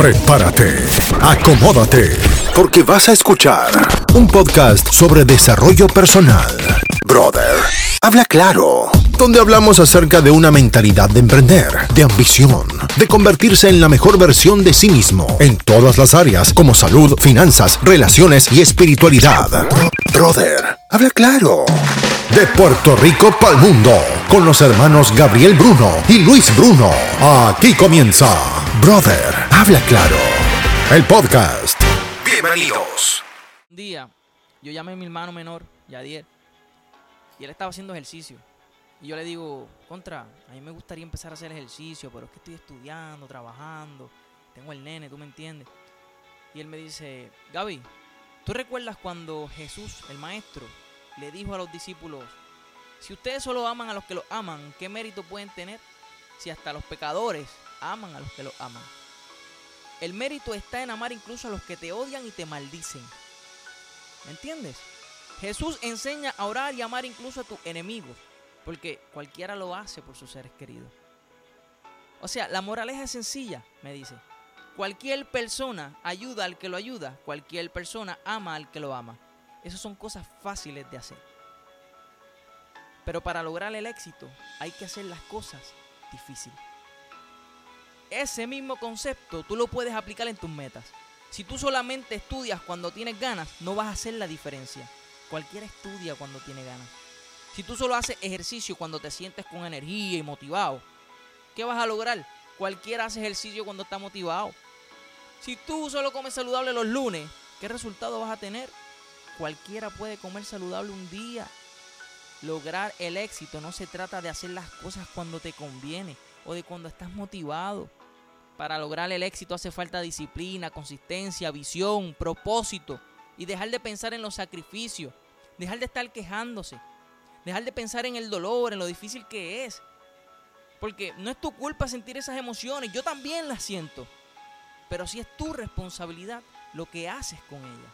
Prepárate, acomódate, porque vas a escuchar un podcast sobre desarrollo personal. Brother, habla claro, donde hablamos acerca de una mentalidad de emprender, de ambición, de convertirse en la mejor versión de sí mismo en todas las áreas como salud, finanzas, relaciones y espiritualidad. Brother, habla claro. De Puerto Rico para el mundo, con los hermanos Gabriel Bruno y Luis Bruno. Aquí comienza Brother, habla claro. El podcast. Bienvenidos. Un día, yo llamé a mi hermano menor, Yadier, y él estaba haciendo ejercicio. Y yo le digo, contra, a mí me gustaría empezar a hacer ejercicio, pero es que estoy estudiando, trabajando, tengo el nene, tú me entiendes. Y él me dice, Gaby, ¿tú recuerdas cuando Jesús, el maestro, le dijo a los discípulos, si ustedes solo aman a los que los aman, ¿qué mérito pueden tener si hasta los pecadores aman a los que los aman? El mérito está en amar incluso a los que te odian y te maldicen. ¿Me entiendes? Jesús enseña a orar y amar incluso a tus enemigos, porque cualquiera lo hace por sus seres queridos. O sea, la moraleja es sencilla, me dice. Cualquier persona ayuda al que lo ayuda, cualquier persona ama al que lo ama. Esas son cosas fáciles de hacer. Pero para lograr el éxito hay que hacer las cosas difíciles. Ese mismo concepto tú lo puedes aplicar en tus metas. Si tú solamente estudias cuando tienes ganas, no vas a hacer la diferencia. Cualquiera estudia cuando tiene ganas. Si tú solo haces ejercicio cuando te sientes con energía y motivado, ¿qué vas a lograr? Cualquiera hace ejercicio cuando está motivado. Si tú solo comes saludable los lunes, ¿qué resultado vas a tener? Cualquiera puede comer saludable un día. Lograr el éxito no se trata de hacer las cosas cuando te conviene o de cuando estás motivado. Para lograr el éxito hace falta disciplina, consistencia, visión, propósito y dejar de pensar en los sacrificios, dejar de estar quejándose, dejar de pensar en el dolor, en lo difícil que es. Porque no es tu culpa sentir esas emociones, yo también las siento. Pero sí es tu responsabilidad lo que haces con ellas.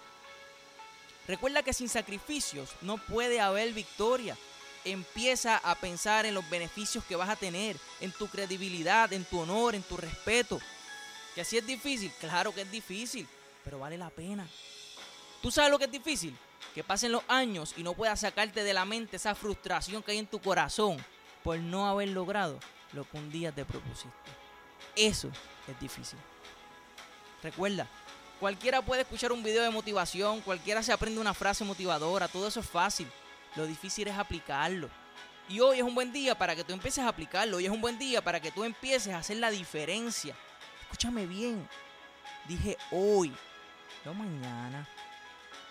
Recuerda que sin sacrificios no puede haber victoria. Empieza a pensar en los beneficios que vas a tener, en tu credibilidad, en tu honor, en tu respeto. Que así es difícil, claro que es difícil, pero vale la pena. ¿Tú sabes lo que es difícil? Que pasen los años y no puedas sacarte de la mente esa frustración que hay en tu corazón por no haber logrado lo que un día te propusiste. Eso es difícil. Recuerda, cualquiera puede escuchar un video de motivación, cualquiera se aprende una frase motivadora, todo eso es fácil. Lo difícil es aplicarlo. Y hoy es un buen día para que tú empieces a aplicarlo. Hoy es un buen día para que tú empieces a hacer la diferencia. Escúchame bien. Dije hoy, no mañana.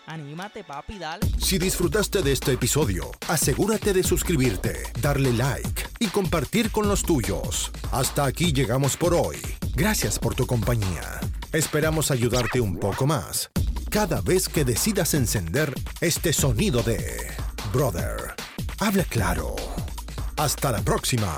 Anímate, papi, dale. Si disfrutaste de este episodio, asegúrate de suscribirte, darle like y compartir con los tuyos. Hasta aquí llegamos por hoy. Gracias por tu compañía. Esperamos ayudarte un poco más cada vez que decidas encender este sonido de Brother. Habla claro. Hasta la próxima.